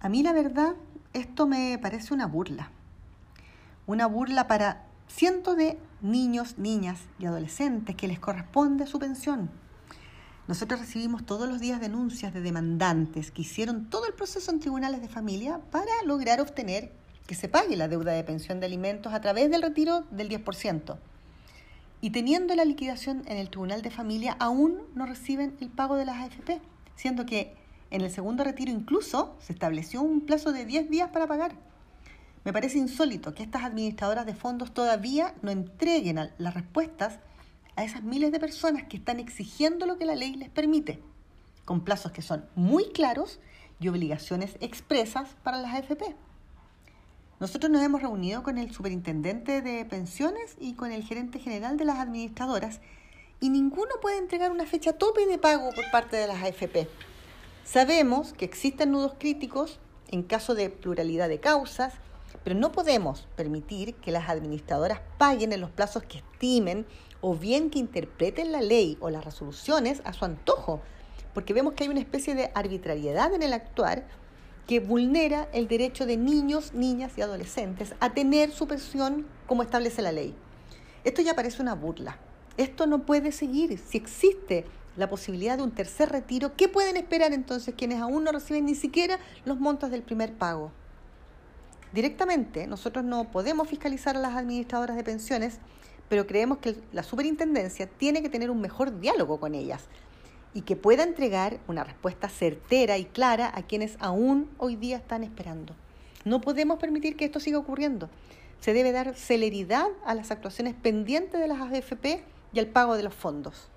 A mí la verdad, esto me parece una burla. Una burla para cientos de niños, niñas y adolescentes que les corresponde su pensión. Nosotros recibimos todos los días denuncias de demandantes que hicieron todo el proceso en tribunales de familia para lograr obtener que se pague la deuda de pensión de alimentos a través del retiro del 10%. Y teniendo la liquidación en el tribunal de familia, aún no reciben el pago de las AFP, siendo que en el segundo retiro incluso se estableció un plazo de 10 días para pagar. Me parece insólito que estas administradoras de fondos todavía no entreguen las respuestas a esas miles de personas que están exigiendo lo que la ley les permite, con plazos que son muy claros y obligaciones expresas para las AFP. Nosotros nos hemos reunido con el superintendente de pensiones y con el gerente general de las administradoras y ninguno puede entregar una fecha tope de pago por parte de las AFP. Sabemos que existen nudos críticos en caso de pluralidad de causas, pero no podemos permitir que las administradoras paguen en los plazos que estimen o bien que interpreten la ley o las resoluciones a su antojo, porque vemos que hay una especie de arbitrariedad en el actuar que vulnera el derecho de niños, niñas y adolescentes a tener su pensión como establece la ley. Esto ya parece una burla. Esto no puede seguir. Si existe la posibilidad de un tercer retiro, ¿qué pueden esperar entonces quienes aún no reciben ni siquiera los montos del primer pago? Directamente, nosotros no podemos fiscalizar a las administradoras de pensiones, pero creemos que la superintendencia tiene que tener un mejor diálogo con ellas y que pueda entregar una respuesta certera y clara a quienes aún hoy día están esperando. No podemos permitir que esto siga ocurriendo. Se debe dar celeridad a las actuaciones pendientes de las AFP y al pago de los fondos.